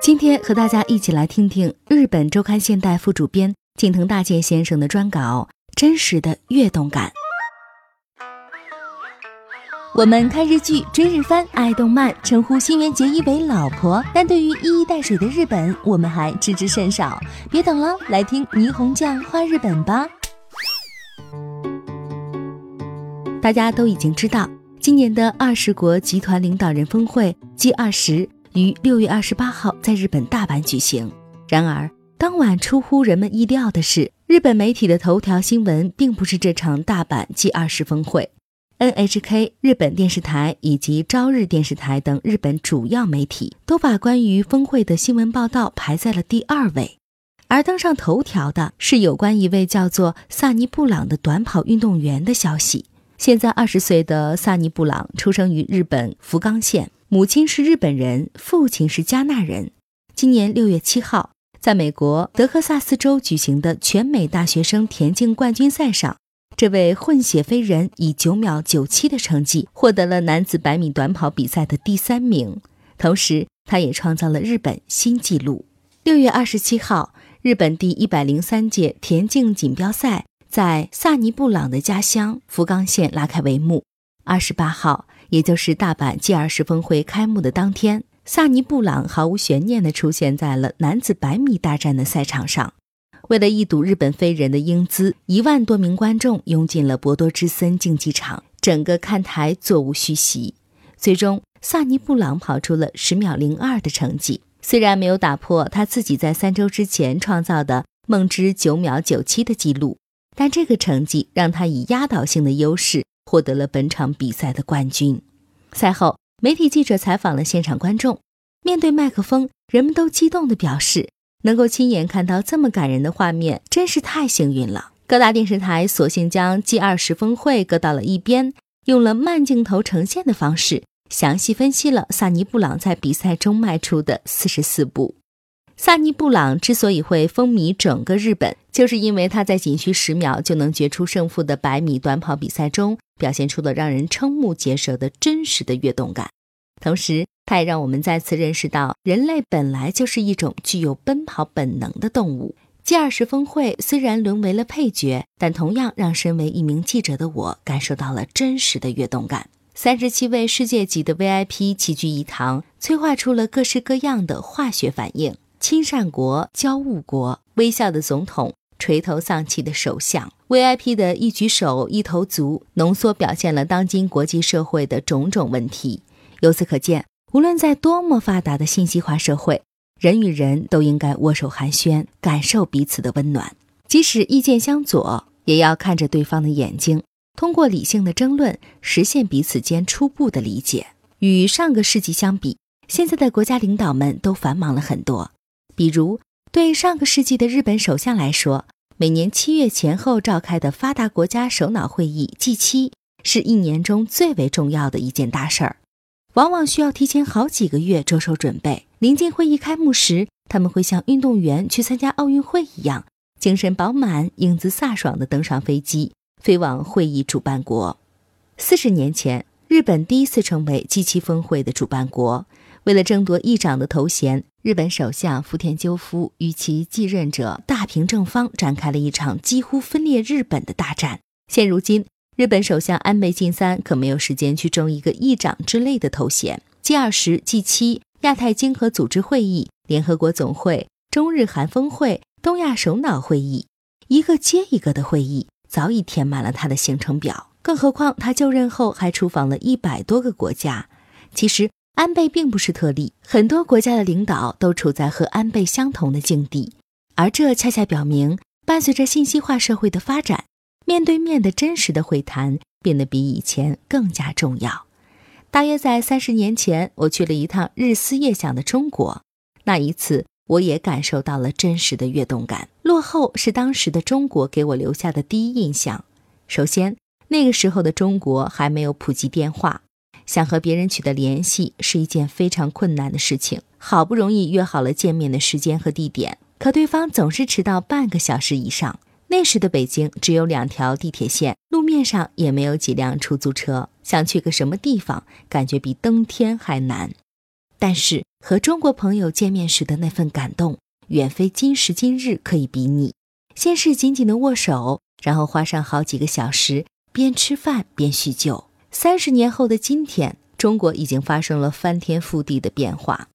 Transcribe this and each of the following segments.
今天和大家一起来听听日本周刊现代副主编近藤大介先生的专稿《真实的跃动感》。我们看日剧、追日番、爱动漫，称呼新垣结衣为老婆，但对于一衣带水的日本，我们还知之甚少。别等了，来听霓虹酱画日本吧。大家都已经知道，今年的二十国集团领导人峰会 G 二十。于六月二十八号在日本大阪举行。然而，当晚出乎人们意料的是，日本媒体的头条新闻并不是这场大阪 G 二十峰会。NHK 日本电视台以及朝日电视台等日本主要媒体都把关于峰会的新闻报道排在了第二位，而登上头条的是有关一位叫做萨尼布朗的短跑运动员的消息。现在二十岁的萨尼布朗出生于日本福冈县。母亲是日本人，父亲是加纳人。今年六月七号，在美国德克萨斯州举行的全美大学生田径冠军赛上，这位混血飞人以九秒九七的成绩获得了男子百米短跑比赛的第三名，同时他也创造了日本新纪录。六月二十七号，日本第一百零三届田径锦标赛在萨尼布朗的家乡福冈县拉开帷幕。二十八号。也就是大阪 G 二十峰会开幕的当天，萨尼布朗毫无悬念地出现在了男子百米大战的赛场上。为了一睹日本飞人的英姿，一万多名观众涌进了博多之森竞技场，整个看台座无虚席。最终，萨尼布朗跑出了十秒零二的成绩，虽然没有打破他自己在三周之前创造的梦之九秒九七的记录，但这个成绩让他以压倒性的优势。获得了本场比赛的冠军。赛后，媒体记者采访了现场观众，面对麦克风，人们都激动地表示，能够亲眼看到这么感人的画面，真是太幸运了。各大电视台索性将 G 二十峰会搁到了一边，用了慢镜头呈现的方式，详细分析了萨尼布朗在比赛中迈出的四十四步。萨尼布朗之所以会风靡整个日本，就是因为他在仅需十秒就能决出胜负的百米短跑比赛中，表现出了让人瞠目结舌的真实的跃动感。同时，他也让我们再次认识到，人类本来就是一种具有奔跑本能的动物。G 二十峰会虽然沦为了配角，但同样让身为一名记者的我感受到了真实的跃动感。三十七位世界级的 VIP 齐聚一堂，催化出了各式各样的化学反应。亲善国、交恶国、微笑的总统、垂头丧气的首相、VIP 的一举手、一头足，浓缩表现了当今国际社会的种种问题。由此可见，无论在多么发达的信息化社会，人与人都应该握手寒暄，感受彼此的温暖。即使意见相左，也要看着对方的眼睛，通过理性的争论，实现彼此间初步的理解。与上个世纪相比，现在的国家领导们都繁忙了很多。比如，对上个世纪的日本首相来说，每年七月前后召开的发达国家首脑会议 G7 是一年中最为重要的一件大事儿，往往需要提前好几个月着手准备。临近会议开幕时，他们会像运动员去参加奥运会一样，精神饱满、英姿飒爽地登上飞机，飞往会议主办国。四十年前，日本第一次成为 G7 峰会的主办国。为了争夺议长的头衔，日本首相福田赳夫与其继任者大平正方展开了一场几乎分裂日本的大战。现如今，日本首相安倍晋三可没有时间去争一个议长之类的头衔。G 二十、G 七、亚太经合组织会议、联合国总会、中日韩峰会、东亚首脑会议，一个接一个的会议早已填满了他的行程表。更何况他就任后还出访了一百多个国家。其实。安倍并不是特例，很多国家的领导都处在和安倍相同的境地，而这恰恰表明，伴随着信息化社会的发展，面对面的真实的会谈变得比以前更加重要。大约在三十年前，我去了一趟日思夜想的中国，那一次我也感受到了真实的跃动感。落后是当时的中国给我留下的第一印象。首先，那个时候的中国还没有普及电话。想和别人取得联系是一件非常困难的事情。好不容易约好了见面的时间和地点，可对方总是迟到半个小时以上。那时的北京只有两条地铁线，路面上也没有几辆出租车。想去个什么地方，感觉比登天还难。但是和中国朋友见面时的那份感动，远非今时今日可以比拟。先是紧紧的握手，然后花上好几个小时，边吃饭边叙旧。三十年后的今天，中国已经发生了翻天覆地的变化，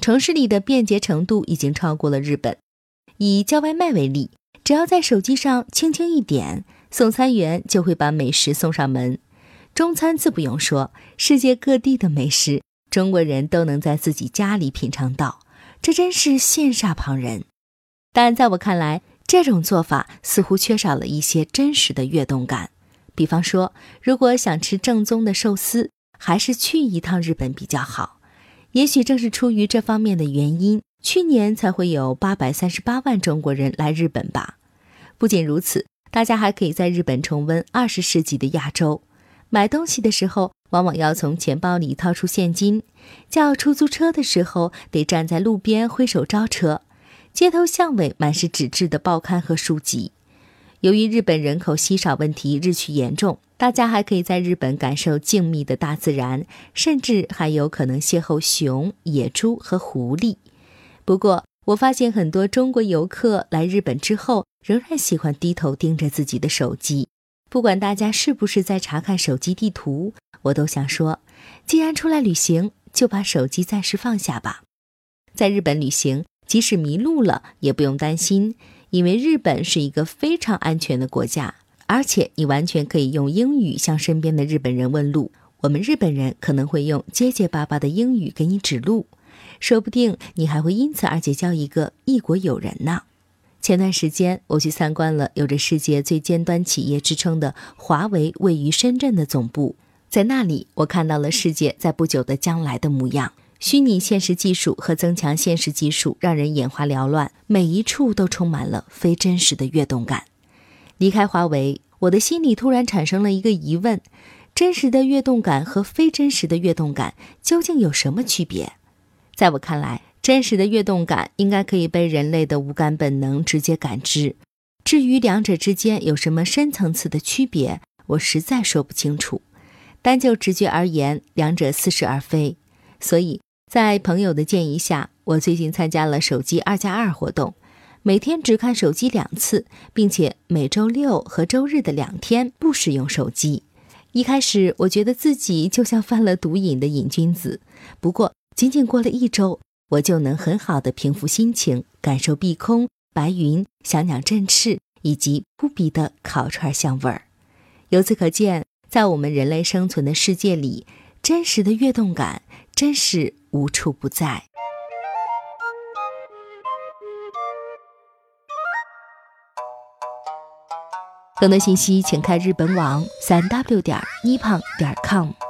城市里的便捷程度已经超过了日本。以叫外卖为例，只要在手机上轻轻一点，送餐员就会把美食送上门。中餐自不用说，世界各地的美食，中国人都能在自己家里品尝到，这真是羡煞旁人。但在我看来，这种做法似乎缺少了一些真实的跃动感。比方说，如果想吃正宗的寿司，还是去一趟日本比较好。也许正是出于这方面的原因，去年才会有八百三十八万中国人来日本吧。不仅如此，大家还可以在日本重温二十世纪的亚洲。买东西的时候，往往要从钱包里掏出现金；叫出租车的时候，得站在路边挥手招车。街头巷尾满是纸质的报刊和书籍。由于日本人口稀少问题日趋严重，大家还可以在日本感受静谧的大自然，甚至还有可能邂逅熊、野猪和狐狸。不过，我发现很多中国游客来日本之后，仍然喜欢低头盯着自己的手机。不管大家是不是在查看手机地图，我都想说，既然出来旅行，就把手机暂时放下吧。在日本旅行。即使迷路了也不用担心，因为日本是一个非常安全的国家，而且你完全可以用英语向身边的日本人问路。我们日本人可能会用结结巴巴的英语给你指路，说不定你还会因此而结交一个异国友人呢。前段时间我去参观了有着世界最尖端企业之称的华为位于深圳的总部，在那里我看到了世界在不久的将来的模样。虚拟现实技术和增强现实技术让人眼花缭乱，每一处都充满了非真实的跃动感。离开华为，我的心里突然产生了一个疑问：真实的跃动感和非真实的跃动感究竟有什么区别？在我看来，真实的跃动感应该可以被人类的五感本能直接感知。至于两者之间有什么深层次的区别，我实在说不清楚。单就直觉而言，两者似是而非。所以。在朋友的建议下，我最近参加了手机二加二活动，每天只看手机两次，并且每周六和周日的两天不使用手机。一开始我觉得自己就像犯了毒瘾的瘾君子，不过仅仅过了一周，我就能很好的平复心情，感受碧空、白云、小鸟振翅以及扑鼻的烤串香味儿。由此可见，在我们人类生存的世界里，真实的跃动感真是。无处不在。更多信息，请看日本网三 w 点 nippon 点 com。